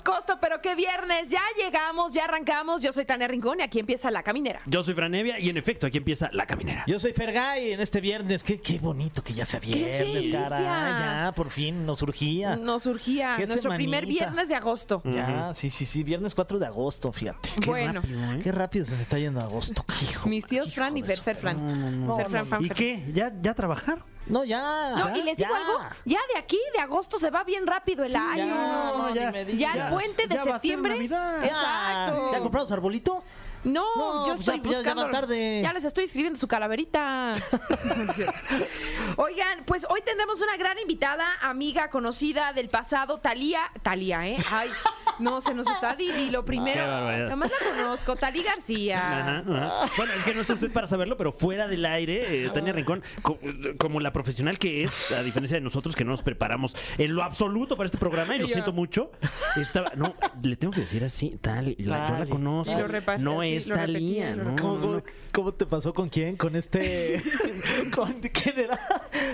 Costo, pero qué viernes. Ya llegamos, ya arrancamos. Yo soy Tania Rincón y aquí empieza la caminera. Yo soy Franevia y en efecto aquí empieza la caminera. Yo soy Fergay en este viernes. Qué, qué bonito que ya sea viernes, caray. Ya, por fin nos surgía. Nos surgía Qué nuestro primer viernes de agosto. Ya, sí, sí, sí. Viernes 4 de agosto, fíjate. Qué Bueno. rápido, ¿eh? Qué rápido se me está yendo agosto. Hijo, Mis tíos Fran y Fer, Fer, Fran. No, Fer, Fran, no, Fran, ¿Y Fer. qué? ¿Ya, ya trabajar? No, ya. No, y les digo ya. algo, ya de aquí, de agosto, se va bien rápido el año. ya, no, ya. Ya el puente de Ya va a ser septiembre. Exacto. ¿Ya compraron su arbolito? No, No, yo pues estoy ya- ya- ya buscando. tarde. Ya les estoy escribiendo su calaverita. Oigan, pues hoy tendremos una gran invitada, amiga, conocida del pasado, Talía. Talía, ¿eh? Ay, no, se nos está Didi. Lo primero, nada más la conozco, Talí García. Ajá, ajá. Bueno, es que no está usted para saberlo, pero fuera del aire, eh, Tania Rincón, co- como la profesional que es, a diferencia de nosotros que no nos preparamos en lo absoluto para este programa, y lo siento mucho, estaba, no, le tengo que decir así, tal, la- yo la Tali. conozco, Y lo repa- no sí, es lo repetía, Talía, lo no. ¿Cómo, no, cómo- no. cómo te pasó con quién? Con este. con, ¿Quién era?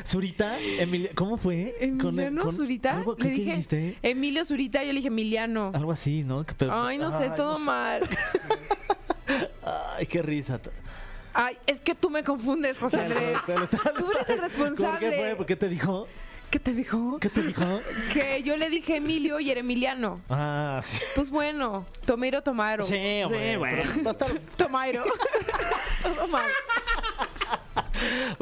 ¿Zurita? Emilia, ¿Cómo fue? Con- Emiliano con- Zurita. algo- le ¿Qué, qué dije, dijiste? Emilio Zurita, yo le dije Emiliano. Algo así, ¿no? Que- Ay, no sé, todo mal. Ay, qué risa. Ay, es que tú me confundes, José Andrés. Tú eres el ¿Por responsable. qué fue? ¿Por qué te dijo? ¿Qué te dijo? ¿Qué te dijo? Que yo le dije Emilio y era Emiliano. Ah, sí. Pues bueno, Tomero Tomaro. Sí, hombre. Pero Va a estar, Tomairo. Todo mal.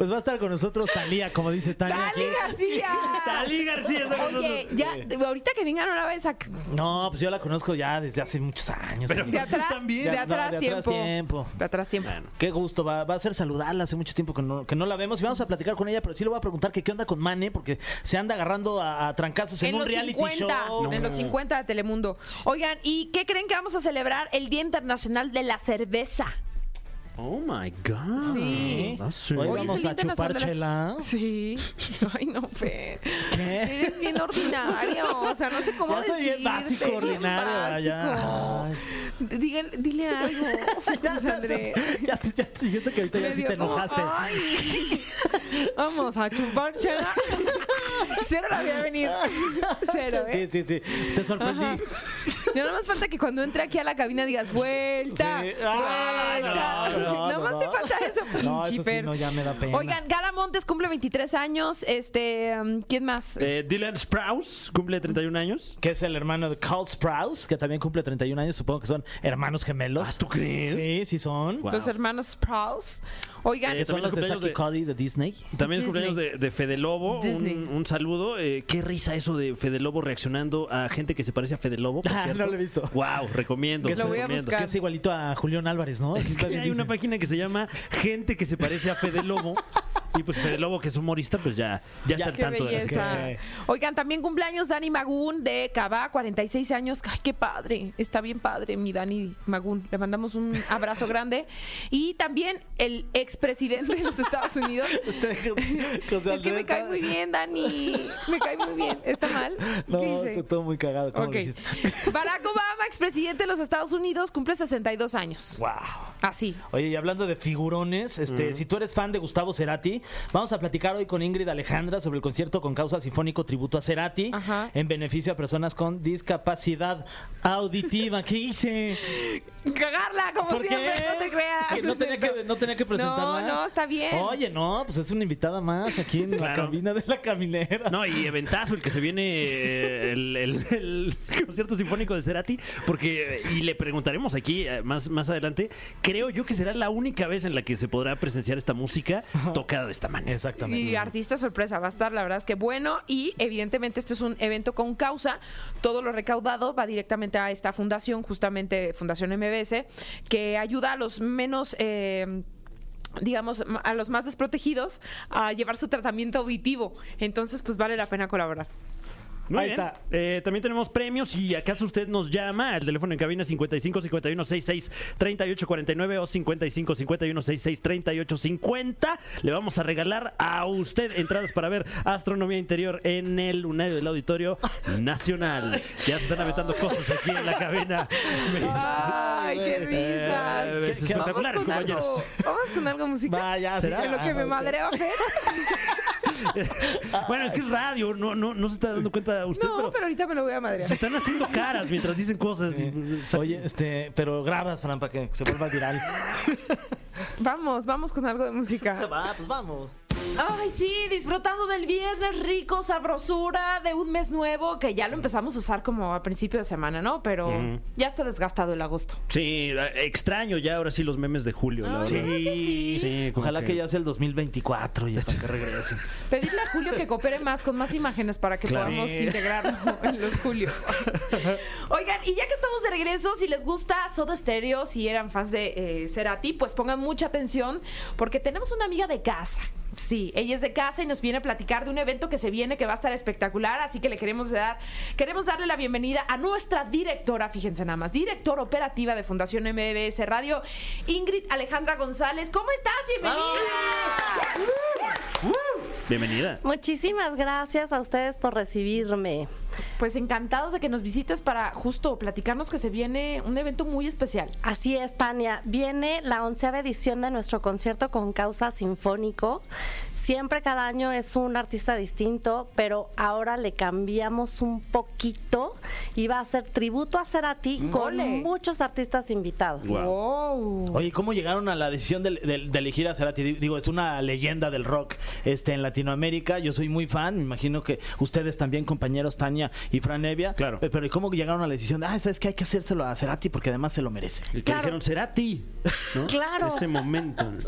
Pues va a estar con nosotros Talía, como dice Tania. ¡Dali aquí. García! Talí García está con Oye, nosotros. ya, ahorita que vengan una vez a... No, pues yo la conozco ya desde hace muchos años. Pero- De atrás, también. de Ya, no, atrás de tiempo. atrás tiempo. De atrás tiempo. Bueno. Qué gusto, va, va a ser saludarla. Hace mucho tiempo que no, que no la vemos y vamos a platicar con ella, pero sí le voy a preguntar que qué onda con Mane, porque se anda agarrando a, a trancazos en, En un los, reality 50, show. en los 50 de Telemundo. Oigan, ¿y qué creen que vamos a celebrar el Día Internacional de la Cerveza? Oh my God. Sí. Ah, sí. Hoy vamos el a chupar chela. Sí. Ay, no, Fe. ¿Qué? Eres bien ordinario. O sea, no sé cómo Ya soy bien decirte, básico, ordinario. Ya. Dígan- dile algo. Ya, te- ya te siento que ahorita ya sí te como, enojaste. "Ay". Vamos a chupar chela. Cero la voy a venir. Cero, ¿eh? Sí, sí, sí. Te sorprendí. Ya nada más falta que cuando entre aquí a la cabina digas vuelta. Sí. Ah, no, no, más no. te falta eso. No, pinche eso sí, no, ya me da pena. Oigan, Gala Montes cumple 23 años. Este, um, ¿quién más? Eh, Dylan Sprouse cumple 31 años. Que es el hermano de Carl Sprouse, que también cumple 31 años. Supongo que son hermanos gemelos. Ah, ¿tú crees? Sí, sí son. Wow. Los hermanos Sprouse. Oigan, Eh, Que son los de Saki de- Cody de Disney. También es cumpleaños de, de Fede Lobo. Disney. Un, un saludo. Eh, qué risa eso de Fede Lobo reaccionando a gente que se parece a Fede Lobo. Ah, no lo he visto. Wow, recomiendo. Lo voy a recomiendo. buscar. Que es igualito a Julián Álvarez, ¿no? Es que hay una página que se llama Gente que se parece a Fede Lobo. Y pues Fede Lobo, que es humorista, pues ya, ya, Ya, está al tanto de las cosas. Oigan, también cumpleaños Dani Magún de Cabá, 46 años. Ay, qué padre. Está bien padre, mi Dani Magún. Le mandamos un abrazo grande. Y también el expresidente de los Estados Unidos. Usted, Es que me cae muy bien, Dani. Me cae muy bien. ¿Está mal? No, está todo muy cagado. ¿cómo Ok. lo dijiste? Barack Obama, expresidente de los Estados Unidos, cumple 62 años. Wow. Así. Oye, y hablando de figurones, este, si tú eres fan de Gustavo Cerati, vamos a platicar hoy con Ingrid Alejandra sobre el concierto con causa sinfónico tributo a Cerati Ajá. en beneficio a personas con discapacidad auditiva. ¿Qué hice? Cagarla, como ¿Por siempre, qué? no te creas. ¿Que no, tenía que, no tenía que presentarla. No, no, está bien. Oye, no, pues es una invitada más aquí en la cabina de la caminera. No, y eventazo el que se viene eh, el, el- el concierto sinfónico de Cerati, porque, y le preguntaremos aquí eh, más, más adelante, creo yo que será la única vez en la que se podrá presenciar esta música tocada de esta manera. Exactamente. Y artista sorpresa va a estar, la verdad es que bueno. Y evidentemente este es un evento con causa. Todo lo recaudado va directamente a esta fundación, justamente Fundación MBS, que ayuda a los menos... eh, digamos, a los más desprotegidos a llevar su tratamiento auditivo. Entonces, pues vale la pena colaborar. Muy Ahí bien. está. Eh, también tenemos premios y acaso usted nos llama al teléfono en cabina 55 51 66 38 49 o 55 51 66 38 50. Le vamos a regalar a usted entradas para ver Astronomía Interior en el lunario del Auditorio Nacional. Ya se están aventando cosas aquí en la cabina. Ay, qué Eh, risas. es ¿Qué- qué- espectaculares, Vamos con compañeros. algo- Vamos con algo musical. Vaya, sí, ¿Será? En lo que ah, me ok. Bueno, es que es radio, no, no, no se está dando cuenta usted, No, pero, pero ahorita me lo voy a madrear. se están haciendo caras mientras dicen cosas. Oye, este, pero grabas, Fran, para que se vuelva viral. Vamos, vamos con algo de música. Va, pues vamos. Ay, sí, disfrutando del viernes rico, sabrosura de un mes nuevo que ya lo empezamos a usar como a principio de semana, ¿no? Pero ya está desgastado el agosto. Sí, extraño ya ahora sí los memes de Julio, la Ah, verdad. ¿verdad que sí? Sí, Ojalá que... ya sea el 2024 ya para que regresen. Pedirle a Julio que coopere más con más imágenes para que Claro. podamos integrarlo en los Julios. Oigan, y ya que estamos de regreso, si les gusta Soda Stereo, si eran fans de eh, Cerati, pues pongan mucha atención porque tenemos una amiga de casa. Sí, ella es de casa y nos viene a platicar de un evento que se viene que va a estar espectacular, así que le queremos dar, queremos darle la bienvenida a nuestra directora, fíjense nada más, directora operativa de Fundación MBS Radio, Ingrid Alejandra González. ¿Cómo estás? Bienvenida. Bienvenida. Muchísimas gracias a ustedes por recibirme. Pues encantados de que nos visites para justo platicarnos que se viene un evento muy especial. Así es, Tania. Viene la onceava edición de nuestro concierto con causa sinfónico. Siempre cada año es un artista distinto, pero ahora le cambiamos un poquito y va a ser tributo a Cerati con Ole. muchos artistas invitados. Wow. Oye, ¿cómo llegaron a la decisión de, de- de elegir a Cerati? Di- Digo, es una leyenda del rock este, en Latinoamérica. Yo soy muy fan. Me imagino que ustedes también, compañeros Tania y Fran Evia. Claro. Pe- Pero ¿y cómo llegaron a la decisión de, ah, sabes que hay que hacérselo a Cerati porque además se lo merece? El que Claro. dijeron será ti. ¿no? Claro. Ese momento.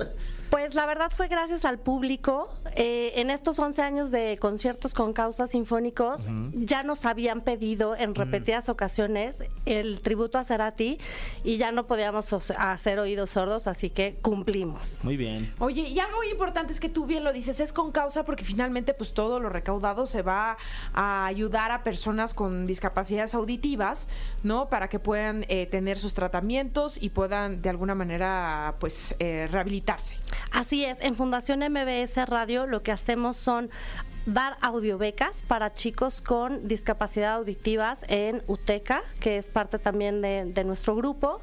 Pues la verdad fue gracias al público. Eh, en estos 11 años de conciertos con causas sinfónicos, ya nos habían pedido en repetidas ocasiones el tributo a Cerati y ya no podíamos os- hacer oídos sordos, así que cumplimos. Muy bien. Oye, y algo muy importante es que tú bien lo dices, es con causa porque finalmente pues todo lo recaudado se va a ayudar a personas con discapacidades auditivas, ¿no? Para que puedan eh, tener sus tratamientos y puedan de alguna manera pues eh, rehabilitarse. Así es, en Fundación MBS Radio lo que hacemos son dar audiobecas para chicos con discapacidad auditivas en UTECA, que es parte también de, de nuestro grupo.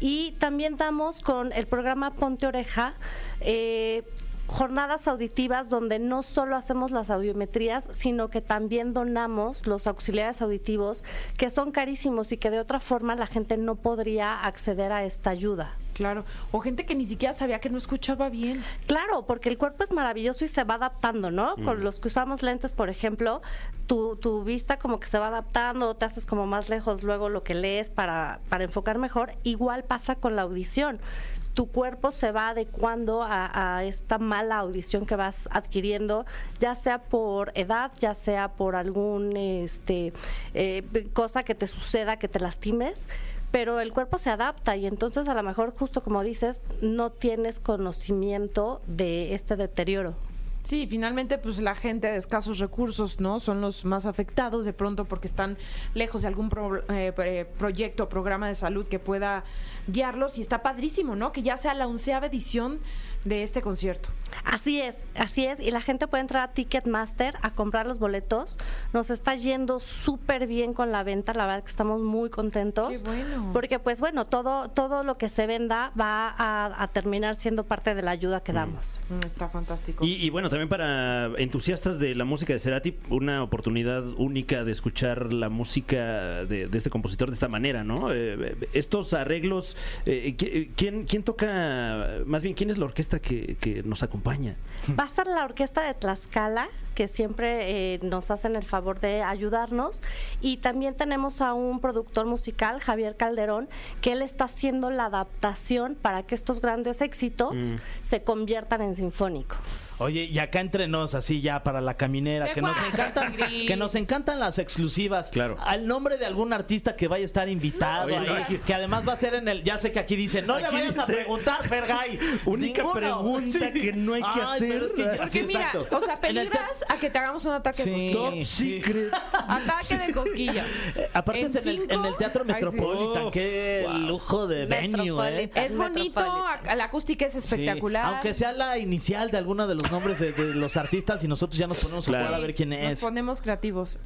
Y también damos con el programa Ponte Oreja. eh, jornadas auditivas donde no solo hacemos las audiometrías, sino que también donamos los auxiliares auditivos que son carísimos y que de otra forma la gente no podría acceder a esta ayuda. Claro. O gente que ni siquiera sabía que no escuchaba bien. Claro, porque el cuerpo es maravilloso y se va adaptando, ¿no? Con los que usamos lentes, por ejemplo, tu, tu vista como que se va adaptando, te haces como más lejos luego lo que lees para, para enfocar mejor. Igual pasa con la audición. Tu cuerpo se va adecuando a, a esta mala audición que vas adquiriendo, ya sea por edad, ya sea por algún este eh, cosa que te suceda, que te lastimes pero el cuerpo se adapta y entonces a lo mejor justo como dices no tienes conocimiento de este deterioro. Sí, finalmente pues la gente de escasos recursos, ¿no? Son los más afectados de pronto porque están lejos de algún pro- eh, proyecto o programa de salud que pueda guiarlos y está padrísimo, ¿no? Que ya sea la onceava edición de este concierto. Así es, así es y la gente puede entrar a Ticketmaster a comprar los boletos. Nos está yendo súper bien con la venta, la verdad que estamos muy contentos. Qué bueno. Porque pues bueno, todo todo lo que se venda va a, a terminar siendo parte de la ayuda que damos. Mm, Está fantástico. Y, y bueno, también para entusiastas de la música de Cerati, una oportunidad única de escuchar la música de, de este compositor de esta manera, ¿no? Eh, estos arreglos, eh, ¿qui- ¿quién, ¿quién toca, más bien, quién es la orquesta que, que nos acompaña? Va a ser la orquesta de Tlaxcala, que siempre eh, nos hacen el favor de ayudarnos. Y también tenemos a un productor musical, Javier Calderón, que él está haciendo la adaptación para que estos grandes éxitos se conviertan en sinfónicos. Oye, y acá entre nos, así ya para la caminera, ¿Qué que nos encantan, que nos encantan las exclusivas. Claro. Al nombre de algún artista que vaya a estar invitado no, ahí, que además va a ser en el, ya sé que aquí dice, no le vayas a preguntar, Fergay. única pregunta que no hay que Ay, pero es que hacer. ya- Porque sí, mira, exacto. o sea, peligras a que te hagamos un ataque Sí. de cosquillas. Sí. Ataque de cosquillas. Eh, Aparte En es en el, cinco- en el Teatro. Metropolitan. Qué wow. lujo de venue, ¿eh? Es bonito, la acústica es Sí, espectacular. Aunque sea la inicial de alguno de los nombres de, de los artistas y nosotros ya nos ponemos a jugar a ver quién Nos es. ponemos creativos.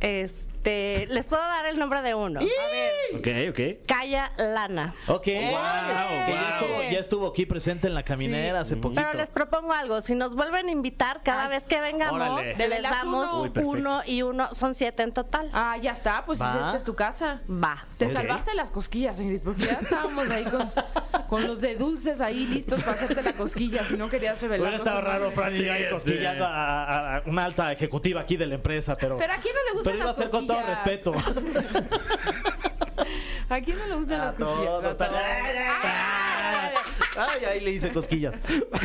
Este, les puedo dar el nombre de uno. Ok, ok. Calla Lana. Ok. que wow. ya, estuvo, ya estuvo aquí presente en la caminera hace poquito. Pero les propongo algo, si nos vuelven a invitar cada Ay, vez que vengamos, órale. Les veras damos uno. Uy, perfecto. uno y uno, son siete en total. Ah, ya está, pues Va. esta es tu casa. Va. Te Ok. salvaste las cosquillas, Ingrid, porque ya estábamos ahí con, con los de dulces ahí listos para hacerte la cosquilla, si no querías revelar. Hubiera estado raro, Fran, y Sí, yo ahí cosquillando a, a- a una alta ejecutiva aquí de la empresa, pero... Pero a quién no le gustan pero iba a las ser con todo cosquillas? respeto. ¿A quién no le gustan las cosquillas? Todo, A todos. Ay, ahí le hice cosquillas.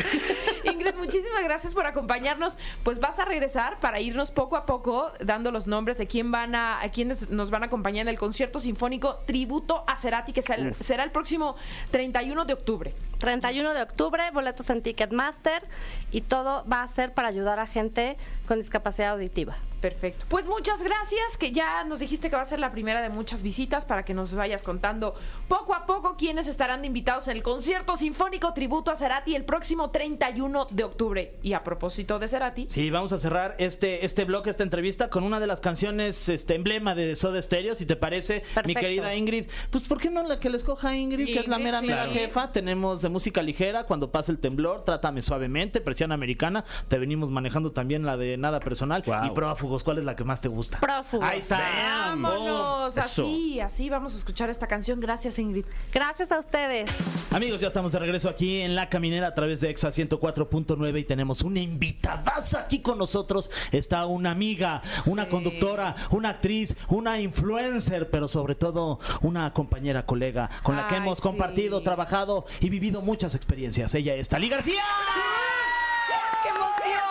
Ingrid, muchísimas gracias por acompañarnos. Pues vas a regresar para irnos poco a poco dando los nombres de quién van a, a quiénes nos van a acompañar en el concierto sinfónico Tributo a Cerati, que será, será el próximo 31 de octubre. 31 de octubre, boletos en Ticketmaster y todo va a ser para ayudar a gente con discapacidad auditiva. Perfecto. Pues muchas gracias, que ya nos dijiste que va a ser la primera de muchas visitas para que nos vayas contando poco a poco quiénes estarán de invitados en el concierto sinfónico tributo a Cerati el próximo 31 de octubre. Y a propósito de Cerati, Sí, vamos a cerrar este, este bloque, esta entrevista con una de las canciones este, emblema de Soda Stereo, si te parece, mi querida Ingrid. Pues, ¿por qué no la que le escoja Ingrid, que es la mera, sí. mera Claro. jefa? Tenemos de música ligera, cuando pasa el temblor, trátame suavemente, presión americana. Te venimos manejando también la de nada personal. Wow. Y prófugos, ¿cuál es la que más te gusta? Prófugos. Ahí está. vámonos. Así, así vamos a escuchar esta canción. Gracias, Ingrid. Gracias a ustedes. Amigos, ya estamos de regreso aquí en La Caminera a través de EXA 104.9 y tenemos una invitadaza aquí con nosotros. Está una amiga, una conductora, una actriz, una influencer, pero sobre todo una compañera, colega, con la que hemos sí. compartido, trabajado y vivido muchas experiencias. Ella es Talí García. ¡Qué emoción!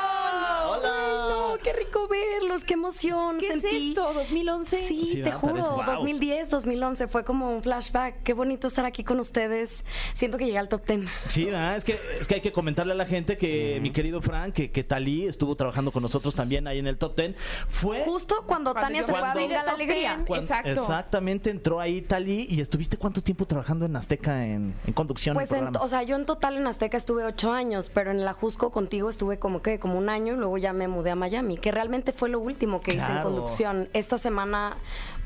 Hola. Ay, no, ¡Qué rico verlos! ¡Qué emoción! ¿Qué sentí. es esto? ¿2011? Sí, Sí, te ¿verdad? juro, Parece. Wow. 2010, 2011 fue como un flashback. Qué bonito estar aquí con ustedes. Siento que llegué al top 10. Sí, ¿verdad? es que, es que hay que comentarle a la gente que mi querido Frank, que, que Talí estuvo trabajando con nosotros también ahí en el Top Ten. Fue Justo cuando, Cuando Tania se fue a Venga la Alegría. Exacto. Exactamente, entró ahí Talí y estuviste cuánto tiempo trabajando en Azteca en, en conducción. Pues, en o sea, yo en total en Azteca estuve ocho años, pero en la Jusco contigo estuve como que como un año y luego ya me mudé a Miami, que realmente fue lo último que hice en conducción. Esta semana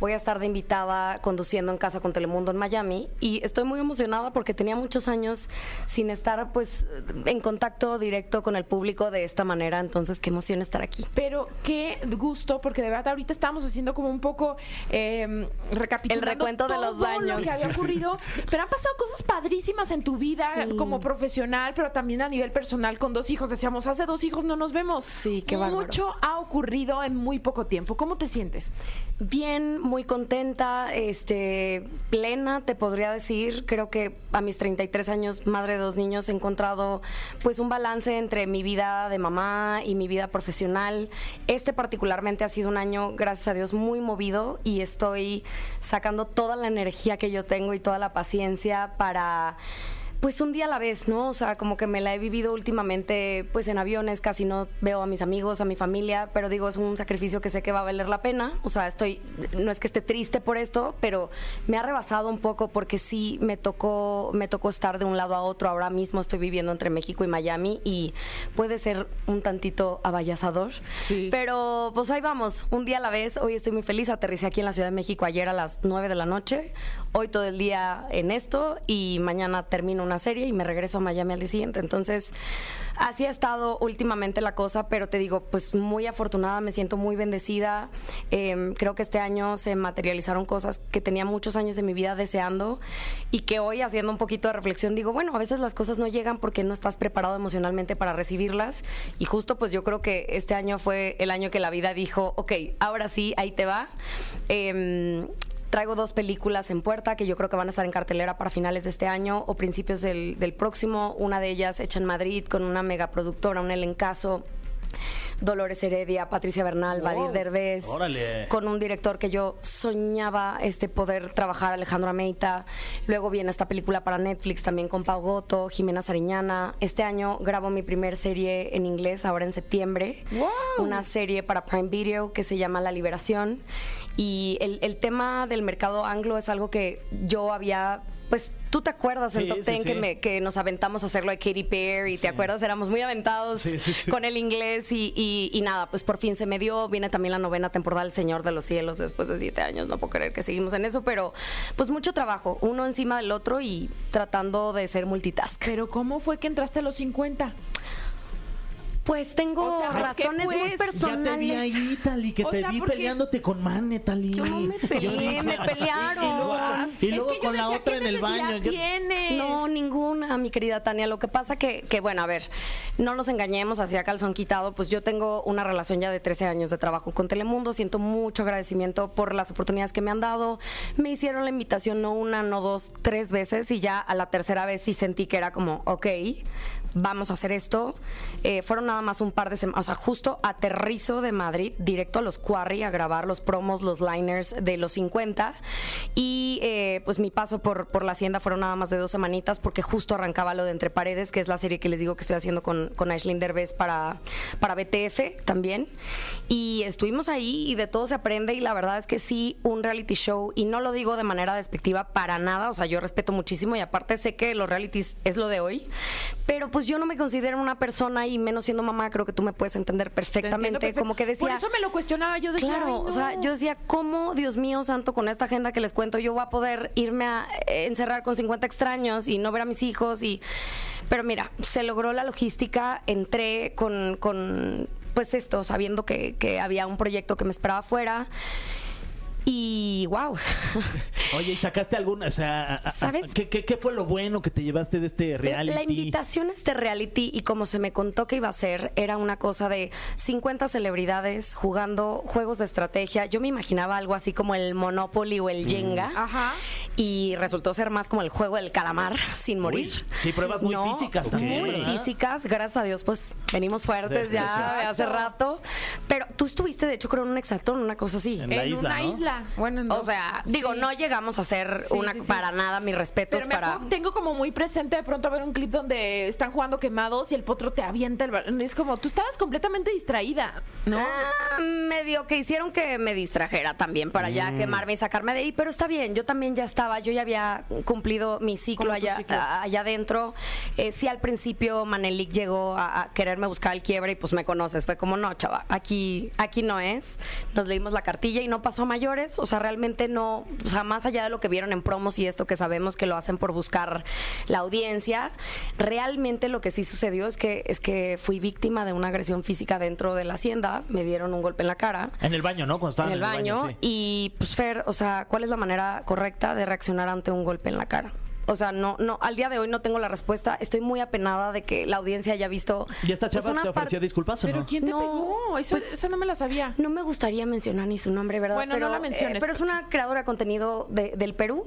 voy a estar de invitada conduciendo en casa con Telemundo en Miami y estoy muy emocionada porque tenía muchos años sin estar pues en contacto directo con el público de esta manera, entonces qué emoción estar aquí. Pero qué gusto, porque de verdad ahorita estamos haciendo como un poco eh, recapitulando El recuento de todo los daños. lo que había ocurrido. Pero han pasado cosas padrísimas en tu vida Sí. como profesional, pero también a nivel personal con dos hijos. Decíamos, hace dos hijos no nos vemos. Sí, qué bárbaro. Mucho ha ocurrido en muy poco tiempo. ¿Cómo te sientes? Bien, muy contenta, este, plena, te podría decir. Creo que a mis 33 años, madre de dos niños, he encontrado pues un balance entre mi vida de mamá y mi vida profesional. Este particularmente ha sido un año, gracias a Dios, muy movido y estoy sacando toda la energía que yo tengo y toda la paciencia para pues un día a la vez, ¿no? O sea, como que me la he vivido últimamente, pues en aviones, casi no veo a mis amigos, a mi familia, pero digo, es un sacrificio que sé que va a valer la pena. O sea, estoy, no es que esté triste por esto, pero me ha rebasado un poco porque sí me tocó, me tocó estar de un lado a otro. Ahora mismo estoy viviendo entre México y Miami y puede ser un tantito abayazador. Sí. Pero pues ahí vamos, un día a la vez. Hoy estoy muy feliz, aterricé aquí en la Ciudad de México ayer a las 9 de la noche. Hoy todo el día en esto y mañana termino una serie y me regreso a Miami al día siguiente. Entonces, así ha estado últimamente la cosa, pero te digo, pues muy afortunada, me siento muy bendecida. Eh, creo que este año se materializaron cosas que tenía muchos años de mi vida deseando y que hoy haciendo un poquito de reflexión digo, bueno, a veces las cosas no llegan porque no estás preparado emocionalmente para recibirlas y justo pues yo creo que este año fue el año que la vida dijo, ok, ahora sí, ahí te va. Em, Traigo dos películas en puerta que yo creo que van a estar en cartelera para finales de este año o principios del, del próximo. Una de ellas hecha en Madrid con una megaproductora, un elencazo Dolores Heredia, Patricia Bernal, Vadir Derbez, Órale. con un director que yo soñaba este poder trabajar, Alejandro Ameita. Luego viene esta película para Netflix también con Pau Goto, Jimena Sariñana. Este año grabo mi primer serie en inglés, ahora en septiembre. Una serie para Prime Video que se llama La Liberación. Y el, el tema del mercado anglo es algo que yo había... Pues tú te acuerdas Sí, el top sí, 10 que, sí. me- que nos aventamos a hacerlo de Katy Perry, ¿te acuerdas? Éramos muy aventados Sí, sí, sí. con el inglés y, y- y nada, pues por fin se me dio. Viene también la novena temporada del Señor de los Cielos después de siete años. No puedo creer que seguimos en eso, pero pues mucho trabajo, uno encima del otro y tratando de ser multitask. Pero ¿cómo fue que entraste a los 50? Pues tengo O sea, ¿por qué, razones muy pues? Personales. Ya te vi ahí, Tali, que O te sea, vi porque- peleándote con Mane, Tali. Yo no me peleé, me pelearon. Y luego, y Es luego que yo con la otra ¿qué en el baño. Yo- tienes? No, ninguna, mi querida Tania. Lo que pasa que, que, bueno, a ver, no nos engañemos, hacia calzón quitado, pues yo tengo una relación ya de 13 años de trabajo con Telemundo, siento mucho agradecimiento por las oportunidades que me han dado. Me hicieron la invitación no una, no dos, tres veces y ya a la tercera vez sí sentí que era como, ok, vamos a hacer esto. Eh, fueron nada más un par de semanas, o sea, justo aterrizo de Madrid, directo a los Quarry a grabar los promos, los liners de los 50. Y eh, pues mi paso por, por la hacienda fueron nada más de dos semanitas porque justo arrancaba lo de Entre Paredes, que es la serie que les digo que estoy haciendo con, con Aislinn Derbez para, para BTF también. Y estuvimos ahí y de todo se aprende y la verdad es que sí, un reality show, y no lo digo de manera despectiva para nada, o sea, yo respeto muchísimo y aparte sé que los realities es lo de hoy, pero pues yo no me considero una persona y menos siendo mamá, creo que tú me puedes entender Te perfectamente, como que decía... Por eso me lo cuestionaba, yo decía, Claro, "Ay, o sea, no". yo decía, ¿cómo, Dios mío santo, con esta agenda que les cuento, yo voy a poder irme a eh, encerrar con 50 extraños y no ver a mis hijos? y Pero mira, se logró la logística, entré con, con pues esto, sabiendo que, que había un proyecto que me esperaba afuera. Y wow, Oye, ¿y sacaste alguna? O sea, ¿Sabes? ¿qué, qué, qué fue lo bueno que te llevaste de este reality? La invitación a este reality y como se me contó que iba a ser, era una cosa de 50 celebridades jugando juegos de estrategia. Yo me imaginaba algo así como el Monopoly o el Jenga. Ajá. Y resultó ser más como el juego del calamar sin morir. sí, pruebas muy físicas también, Muy ¿verdad? físicas, gracias a Dios, pues venimos fuertes ya hace rato. Pero tú estuviste, de hecho, creo en un exactón, una cosa así. En la en isla, una ¿no? isla. Bueno, en O sea, digo, Sí. no llegamos a hacer Sí, una sí, sí. para nada, mis respetos Pero me para. acuerdo- tengo como muy presente de pronto ver un clip donde están jugando quemados y el potro te avienta el balón. Es como, tú estabas completamente distraída, ¿no? Ah, medio que hicieron que me distrajera también para ya quemarme y sacarme de ahí, pero está bien, yo también ya estaba, yo ya había cumplido mi ciclo allá, ciclo. allá adentro. Eh, sí, al principio Manelik llegó a, a quererme buscar el quiebre y pues me conoces, fue como, no, chava, aquí, aquí no es. Nos leímos la cartilla y no pasó a mayores, o sea, realmente no, o sea, más allá de lo que vieron en promos y esto que sabemos que lo hacen por buscar la audiencia, realmente lo que sí sucedió es que, es que fui víctima de una agresión física dentro de la hacienda, me dieron un golpe en la cara En el baño, ¿no? Cuando estaban en el baño, sí. y pues Fer, o sea, ¿cuál es la manera correcta de reaccionar ante un golpe en la cara? O sea, no, no, al día de hoy no tengo la respuesta. Estoy muy apenada de que la audiencia haya visto. ¿Y esta pues, chava una te ofreció disculpas o Pero? ¿quién te No, pegó? Eso, pues- esa no me la sabía. No me gustaría mencionar ni su nombre, ¿verdad? Bueno, no la menciones, eh, pero es una creadora de contenido de- del Perú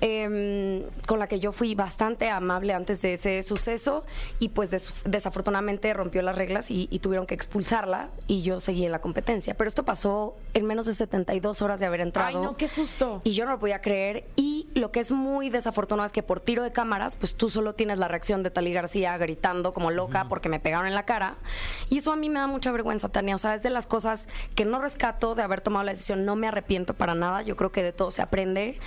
eh, con la que yo fui bastante amable antes de ese suceso y pues des- desafortunadamente rompió las reglas y, y tuvieron que expulsarla y yo seguí en la competencia. Pero esto pasó en menos de 72 horas de haber entrado. Ay, no, qué susto. Y yo no lo podía creer. Y lo que es muy desafortunado es que por tiro de cámaras, pues tú solo tienes la reacción de Talí García gritando como loca porque me pegaron en la cara. Y eso a mí me da mucha vergüenza, Tania. O sea, es de las cosas que no rescato de haber tomado la decisión. No me arrepiento para nada. Yo creo que de todo se aprende.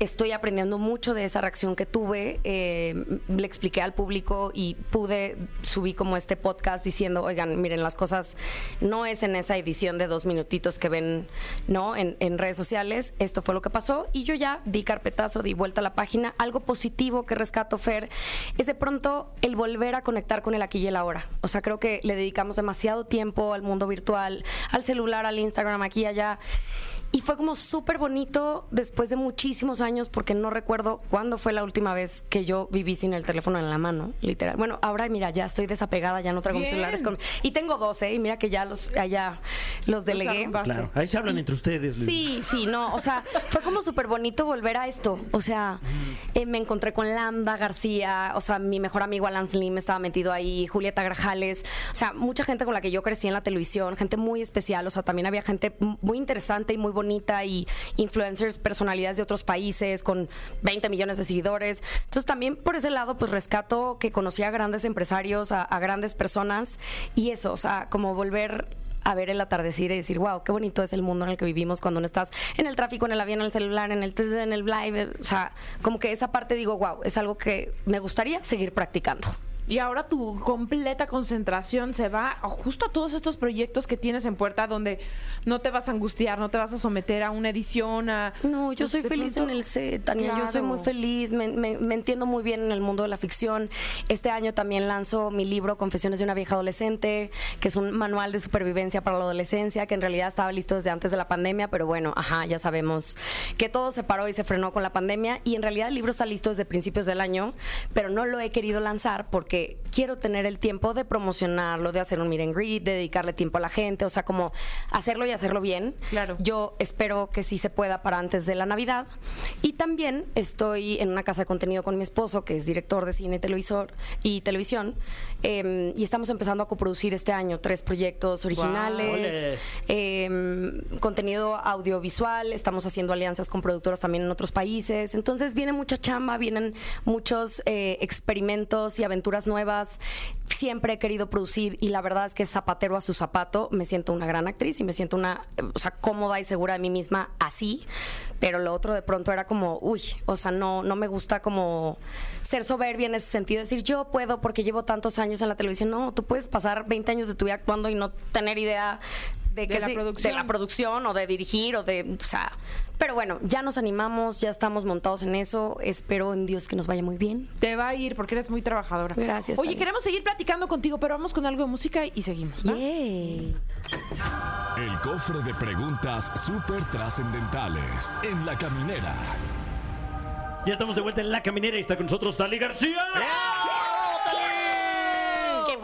Estoy aprendiendo mucho de esa reacción que tuve. Eh, le expliqué al público y pude subir como este podcast diciendo, oigan, miren, las cosas no es en esa edición de dos minutitos que ven, ¿no? En, en redes sociales. Esto fue lo que pasó y yo ya di carpetazo, di vuelta a la página. Algo positivo que rescato, Fer, es de pronto el volver a conectar con el aquí y el ahora. O sea, creo que le dedicamos demasiado tiempo al mundo virtual, al celular, al Instagram, aquí y allá. Y fue como súper bonito después de muchísimos años, porque no recuerdo cuándo fue la última vez que yo viví sin el teléfono en la mano, literal. Bueno, ahora mira, ya estoy desapegada, ya no traigo mis celulares con. Y tengo 12, y mira que ya los, allá los delegué. Claro, ahí se hablan entre ustedes. Sí, sí, no, o sea, fue como súper bonito volver a esto. O sea, eh, me encontré con Lambda García, o sea, mi mejor amigo Alan Slim estaba metido ahí, Julieta Grajales, o sea, mucha gente con la que yo crecí en la televisión, gente muy especial, o sea, también había gente muy interesante y muy bonita y influencers, personalidades de otros países con 20 millones de seguidores. Entonces también por ese lado, pues rescato que conocí a grandes empresarios, a, grandes personas y eso, o sea, como volver a ver el atardecer y decir, wow, qué bonito es el mundo en el que vivimos cuando no estás en el tráfico, en el avión, en el celular, en el en el live. O sea, como que esa parte digo, wow, es algo que me gustaría seguir practicando. Y ahora tu completa concentración se va justo a todos estos proyectos que tienes en puerta donde no te vas a angustiar, no te vas a someter a una edición, a... No, yo pues, soy feliz en el set, Tania. Yo soy muy feliz, me, me- me entiendo muy bien en el mundo de la ficción. Este año también lanzo mi libro Confesiones de una vieja adolescente, que es un manual de supervivencia para la adolescencia, que en realidad estaba listo desde antes de la pandemia, pero bueno, ajá, ya sabemos que todo se paró y se frenó con la pandemia. Y en realidad el libro está listo desde principios del año, pero no lo he querido lanzar porque quiero tener el tiempo de promocionarlo, de hacer un meet and greet, de dedicarle tiempo a la gente, o sea, como hacerlo y hacerlo bien. Claro. Yo espero que sí se pueda para antes de la Navidad. Y también estoy en una casa de contenido con mi esposo, que es director de cine y televisor y televisión. eh, y estamos empezando a coproducir este año tres proyectos originales, eh, contenido audiovisual. Estamos haciendo alianzas con productoras también en otros países. Entonces viene mucha chamba, vienen muchos eh, experimentos y aventuras nuevas. Siempre he querido producir y la verdad es que zapatero a su zapato. Me siento una gran actriz y me siento una, o sea, cómoda y segura de mí misma así. Pero lo otro de pronto era como, uy, o sea, no, no me gusta como ser soberbia en ese sentido, decir yo puedo porque llevo tantos años en la televisión. No, tú puedes pasar 20 años de tu vida actuando y no tener idea de, que la sí, producción. de la producción o de dirigir o de, o sea, pero bueno, ya nos animamos, ya estamos montados en eso. Espero en Dios que nos vaya muy bien. Te va a ir porque eres muy trabajadora. Gracias, Oye, Tania. queremos seguir platicando contigo, pero vamos con algo de música y seguimos. ¿va? Yay. El cofre de preguntas súper trascendentales en la caminera. Ya estamos de vuelta en La Caminera y está con nosotros Tali García. ¡Qué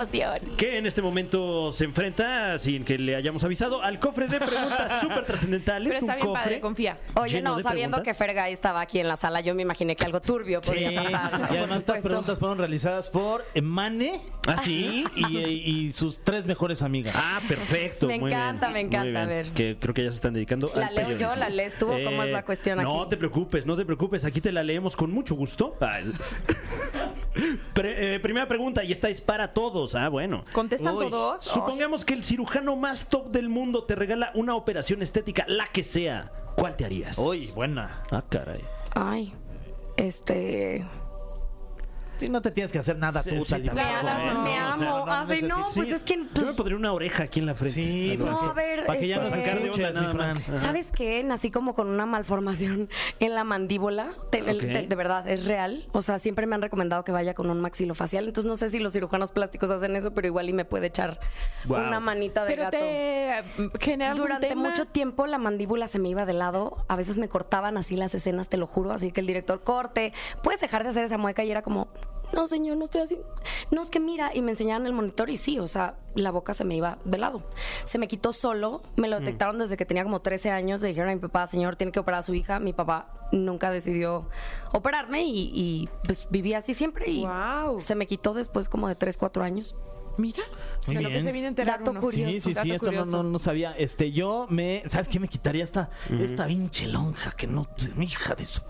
emoción! Que en este momento se enfrenta, sin que le hayamos avisado, al cofre de preguntas súper trascendentales. Pero está un bien cofre padre, confía. Oye, no, sabiendo preguntas. que Fergay estaba aquí en la sala, yo me imaginé que algo turbio Sí, podía pasar. y además estas preguntas fueron realizadas por Mane ¿Ah, sí? y, y sus tres mejores amigas. Ah, perfecto. Me muy bien, encanta, me muy encanta, bien. a ver. Que creo que ya se están dedicando ¿La al leo yo? ¿La lees tú? ¿Cómo es la cuestión No aquí? te preocupes, no te preocupes. Aquí te la leemos con mucho gusto. Pre- eh, primera pregunta, y esta es para todos. Ah, bueno. ¿Contestan Uy, todos? Supongamos que el cirujano más top del mundo te regala una operación estética, la que sea. ¿Cuál te harías? Uy, buena. Ah, caray. Ay, este... Sí, no te tienes que hacer nada Sí, tú, sí, por Me, amo, O me sea, amo. no Ay, no, pues Sí. es que... Yo me pondría una oreja aquí en la frente. Sí, Algo No, así. a ver, para que ya no este- se escuches, mi nada más. ¿Sabes qué? Nací como con una malformación en la mandíbula. De verdad, es real. O sea, siempre me han recomendado que vaya con un maxilofacial. Entonces no sé si los cirujanos plásticos hacen eso, pero igual y me puede echar una manita de Pero gato. te genera Durante tema? mucho tiempo la mandíbula se me iba de lado. A veces me cortaban así las escenas, te lo juro. Así que el director, corte, puedes dejar de hacer esa mueca. Y era como, no, señor, no estoy así. No, es que mira. Y me enseñaban el monitor y sí, o sea, la boca se me iba de lado. Se me quitó solo. Me Mm. lo detectaron desde que tenía como 13 años. Le dijeron a mi papá, señor, tiene que operar a su hija. Mi papá nunca decidió operarme y, y, pues viví así siempre. Y se me quitó después como de 3, 4 años. Mira, Muy de lo que bien. se viene a enterar Dato uno. curioso. Sí, sí, sí, Dato esto no, curioso. no, no sabía. Este, yo me, ¿sabes qué me quitaría esta, esta pinche lonja que no, se- mi hija de su,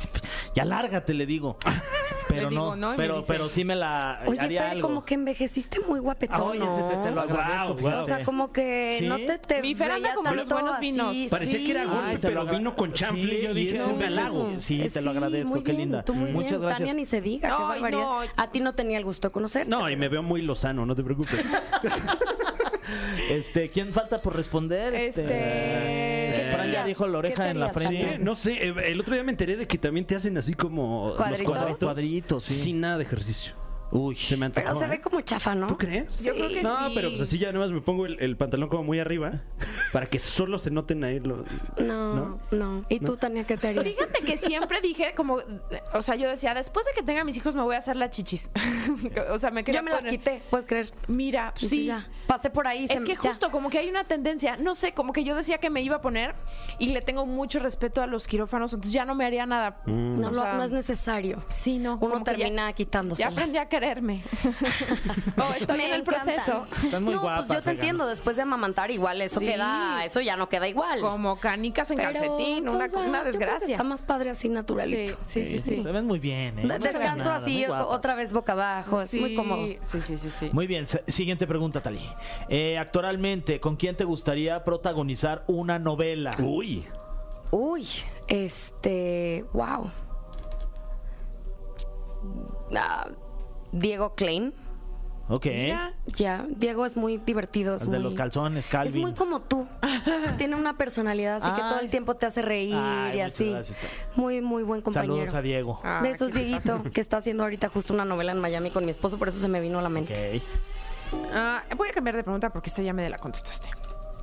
ya lárgate le digo. Pero Le digo, no, ¿no? Y me pero, dice- pero sí me la Oye, haría Fer, algo. como que envejeciste muy guapetón, Ah, oye, ¿no? te, te- te lo agradezco, Guau, fíjate. O sea, como que ¿Sí? no te, te Mi Fer anda veía como los tanto buenos vinos. así, Parecía sí. que era golpe, Ay, te pero lo agra- vino con chanfle y yo dije, y es un eso, halago. Sí, te lo Sí, agradezco, muy qué bien, linda. tú muy Muchas bien. gracias. Tania ni se diga, qué Ay, barbaridad. no. A ti no tenía el gusto de conocer. No, y me veo muy lozano, no te preocupes. Este, ¿quién falta por responder? Este, Eh, ¿qué Fran ya dijo la ¿Qué oreja en la Sí, frente. no sé, eh, el otro día me enteré de que también te hacen así como ¿Cuadritos? los cuadritos. Cuadritos, sí. Sin nada de ejercicio. Uy, Se me antojó. Pero se ¿eh? ve como chafa, ¿no? ¿Tú crees? Yo creo que No, sí. pero pues así ya nada más me pongo el, el pantalón como muy arriba para que solo se noten ahí los... No, no. ¿Y tú, Tania, qué te harías? Fíjate que siempre dije como, o sea, yo decía, después de que tenga mis hijos me voy a hacer las chichis. o sea, me quería Yo me las quité, puedes creer. Mira, Sí, sí. ya. Pasé por ahí. se Es me- que ya. justo como que hay una tendencia, no sé, como que yo decía que me iba a poner y le tengo mucho respeto a los quirófanos, entonces ya no me haría nada. No, O lo- sea, no es necesario. Sí, no. Uno ya- termina quitándose. Ya aprendí a quererme. oh, estoy Me en el encanta. proceso. Están muy no, guapas. pues yo te entiendo, después de amamantar igual eso Sí. queda, eso ya no queda igual. Como canicas en Pero, calcetín, una, pues, ah, una que desgracia. Está más padre así naturalito. Sí, sí, sí. sí. Se ven muy bien, ¿eh? Descanso nada, así, otra vez boca abajo, es muy cómodo. Sí, sí, sí, sí. Muy bien, siguiente pregunta, Tali. Eh, actualmente, ¿con quién te gustaría protagonizar una novela? Uy. Uy, este, wow. Ah, Diego Klein. Ok. Ya, Diego es muy divertido. Es El de muy- los calzones, Es Calvin. muy como tú. Tiene una personalidad así que todo el tiempo te hace reír Ay, y así. gracias. Muy, muy buen compañero. Saludos a Diego. Ah, Besos, Dieguito, que está haciendo ahorita justo una novela en Miami con mi esposo, por eso se me vino a la mente. Ok. Ah, voy a cambiar de pregunta porque esta ya me la contestaste.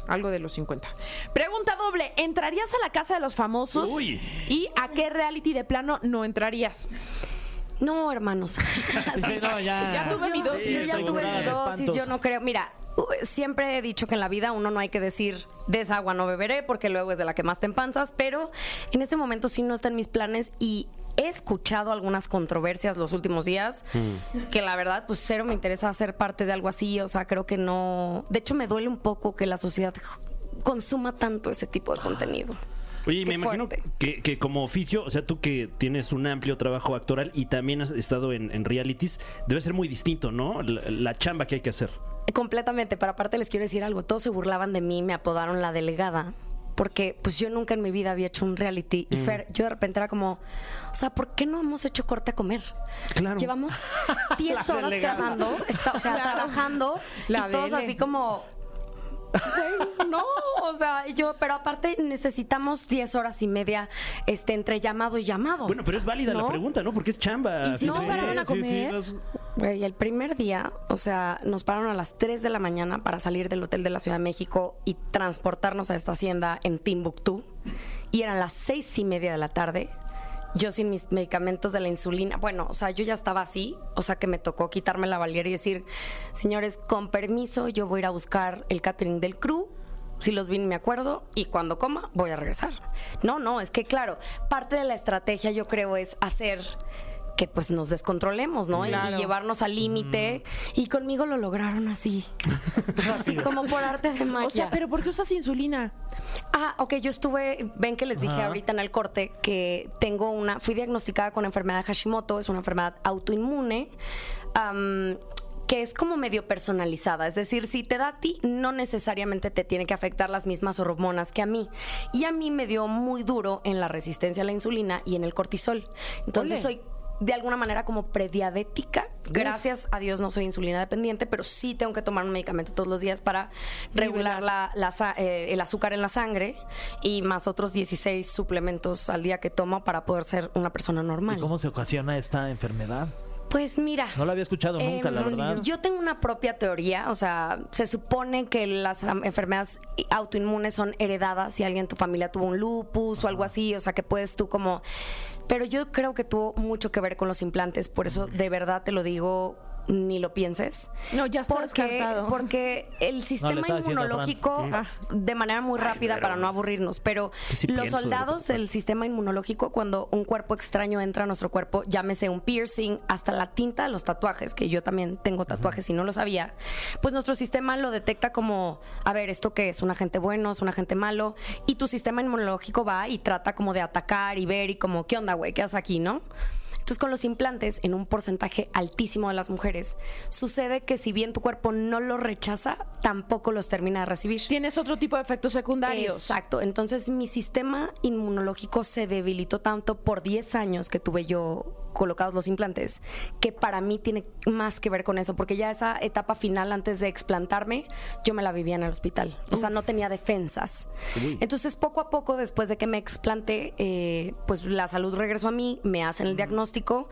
Algo de los 50. Pregunta doble. ¿Entrarías a la casa de los famosos? Uy. ¿Y a qué reality de plano no entrarías? No, hermanos. Sí, no, ya. Ya tuve mi dosis. yo ya tuve mi dosis, yo no creo. Mira, siempre he dicho que en la vida uno no hay que decir de esa agua no beberé porque luego es de la que más te empanzas, pero en este momento sí no está en mis planes y he escuchado algunas controversias los últimos días que la verdad pues cero me interesa ser parte de algo así, o sea, creo que no, de hecho me duele un poco que la sociedad consuma tanto ese tipo de contenido. Oye, Qué me imagino que, que como oficio, o sea, tú que tienes un amplio trabajo actoral y también has estado en, en realities, debe ser muy distinto, ¿no? La, la chamba que hay que hacer. Completamente, pero aparte les quiero decir algo, todos se burlaban de mí, me apodaron la delegada, porque pues yo nunca en mi vida había hecho un reality y Fer, yo de repente era como, o sea, ¿por qué no hemos hecho corte a comer? Claro. Llevamos 10 horas delegada. trabajando, está- o sea, Claro. trabajando La y todos así como... "Güey, No, o sea, yo, pero aparte necesitamos 10 horas y media este, entre llamado y llamado. Bueno, pero es válida la pregunta, ¿no? Porque es chamba. Y si no Sí, sí. a sí, sí, comer. los- Güey, el primer día, o sea, nos pararon a las 3 de la mañana para salir del hotel de la Ciudad de México y transportarnos a esta hacienda en Timbuktu. Y eran las seis y media de la tarde. Yo sin mis medicamentos de la insulina. Bueno, o sea, yo ya estaba así. O sea, que me tocó quitarme la valiera y decir, señores, con permiso, yo voy a ir a buscar el catering del crew. Si los vi, me acuerdo. Y cuando coma, voy a regresar. No, no, es que claro, parte de la estrategia yo creo es hacer que pues nos descontrolemos, ¿no? Y- Claro. Y, llevarnos al límite. Y conmigo lo lograron así. así como por arte de magia. O sea, pero ¿por qué usas insulina? Ah, ok, yo estuve, ven que les dije Ajá. ahorita en el corte que tengo una, fui diagnosticada con enfermedad de Hashimoto, es una enfermedad autoinmune. que es como medio personalizada, es decir, si te da a ti, no necesariamente te tiene que afectar las mismas hormonas que a mí. Y a mí me dio muy duro en la resistencia a la insulina y en el cortisol. Entonces Ole. soy de alguna manera como prediabética. Gracias a Dios no soy insulina dependiente, pero sí tengo que tomar un medicamento todos los días para regular la, eh, el azúcar en la sangre y más otros 16 suplementos al día que tomo para poder ser una persona ¿Y normal. cómo se ocasiona esta enfermedad? Pues mira. No la había escuchado nunca, la Em, verdad. Yo tengo una propia teoría, o sea, se supone que las enfermedades autoinmunes son heredadas si alguien en tu familia tuvo un lupus o algo así, o sea, que puedes tú como... Pero yo creo que tuvo mucho que ver con los implantes, por eso de verdad te lo digo, ni lo pienses. No, ya está Porque, descartado. porque el sistema inmunológico, Ah. de manera muy rápida para no aburrirnos, pero sí los soldados del sistema inmunológico, cuando un cuerpo extraño entra a nuestro cuerpo, llámese un piercing, hasta la tinta de los tatuajes, que yo también tengo tatuajes y no lo sabía, pues nuestro sistema lo detecta como, a ver, ¿esto qué es? ¿Un agente bueno? ¿Es un agente malo? Y tu sistema inmunológico va y trata como de atacar y ver y como, ¿qué onda, güey? ¿Qué haces aquí, no? Entonces, con los implantes, en un porcentaje altísimo de las mujeres, sucede que si bien tu cuerpo no los rechaza, tampoco los termina de recibir. Tienes otro tipo de efectos secundarios. Exacto. Entonces, mi sistema inmunológico se debilitó tanto por 10 años que tuve yo colocados los implantes, que para mí tiene más que ver con eso, porque ya esa etapa final antes de explantarme, yo me la vivía en el hospital. O sea, no tenía defensas. Entonces, poco a poco, después de que me explanté, eh, pues la salud regresó a mí, me hacen el diagnóstico diagnóstico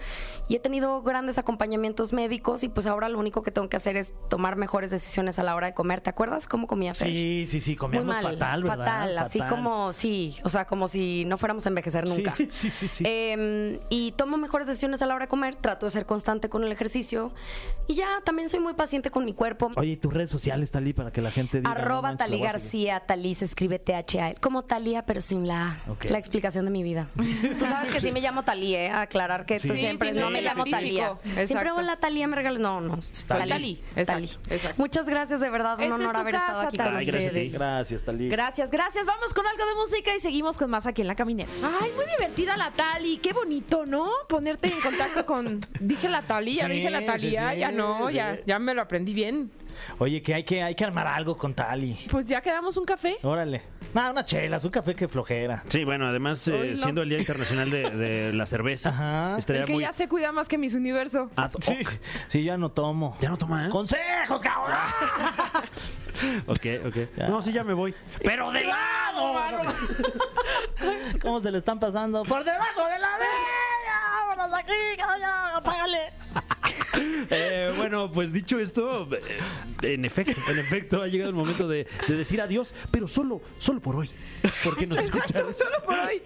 y he tenido grandes acompañamientos médicos y pues ahora lo único que tengo que hacer es tomar mejores decisiones a la hora de comer. ¿Te acuerdas cómo comía Fer? Sí, sí, sí, Muy comíamos mal, fatal, ¿verdad? fatal, así Fatal. como, sí, o sea, como si no fuéramos a envejecer nunca. Sí, sí, sí, sí. Eh, y tomo mejores decisiones a la hora de comer, trato de ser constante con el ejercicio y ya también soy muy paciente con mi cuerpo. Oye, ¿y tus redes sociales, Talí, para que la gente diga? no Arroba manches, Talí a? García, Talí se escribe T-H-A, como Talía, pero sin la, Ok. la explicación de mi vida. Tú sabes que sí me llamo Talí, ¿eh? Aclarar que Sí. siempre Sí, sí, no sí, me sí, llamo Talía. exacto. Siempre hola Talía, me regalas. No, no. Talí. Talí. Muchas gracias, de verdad. Un es honor tu haber casa, estado aquí con. Ay, gracias ustedes. Gracias, Talí. Gracias, gracias. Vamos con algo de música y seguimos con más aquí en La Caminera. Ay, muy divertida la Tali. Qué bonito, ¿no? Ponerte en contacto con... Dije la Tali, ya Sí, dije la Tali, sí, ya, no, ya, ya me lo aprendí bien. Oye, que hay que, hay que armar algo con Tali. Pues ya quedamos un café. Órale. Ah, unas chelas, un café que flojera. Sí, bueno, además, eh, siendo el Día Internacional de, de la Cerveza, Ajá. estaría El que muy... ya se cuida más que Miss Universo. Ah, oh, Sí, sí, yo ya no tomo. ¿Ya no toma, eh? ¡Consejos, cabrón! Ok, ok. No, sí, ya me voy. ¡Pero de lado! ¿Cómo se le están pasando? ¡Por debajo de la media! ¡Vámonos aquí! ¡Ya, apágale! Eh, bueno, pues dicho esto, eh, en efecto, en efecto, ha llegado el momento de, de decir adiós, pero solo, solo por hoy. Porque nos escuchan. Solo por hoy.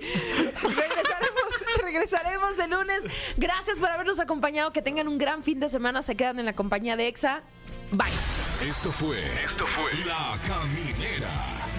Regresaremos, regresaremos el lunes. Gracias por habernos acompañado. Que tengan un gran fin de semana. Se quedan en la compañía de EXA. Bye. Esto fue. Esto fue. La Caminera.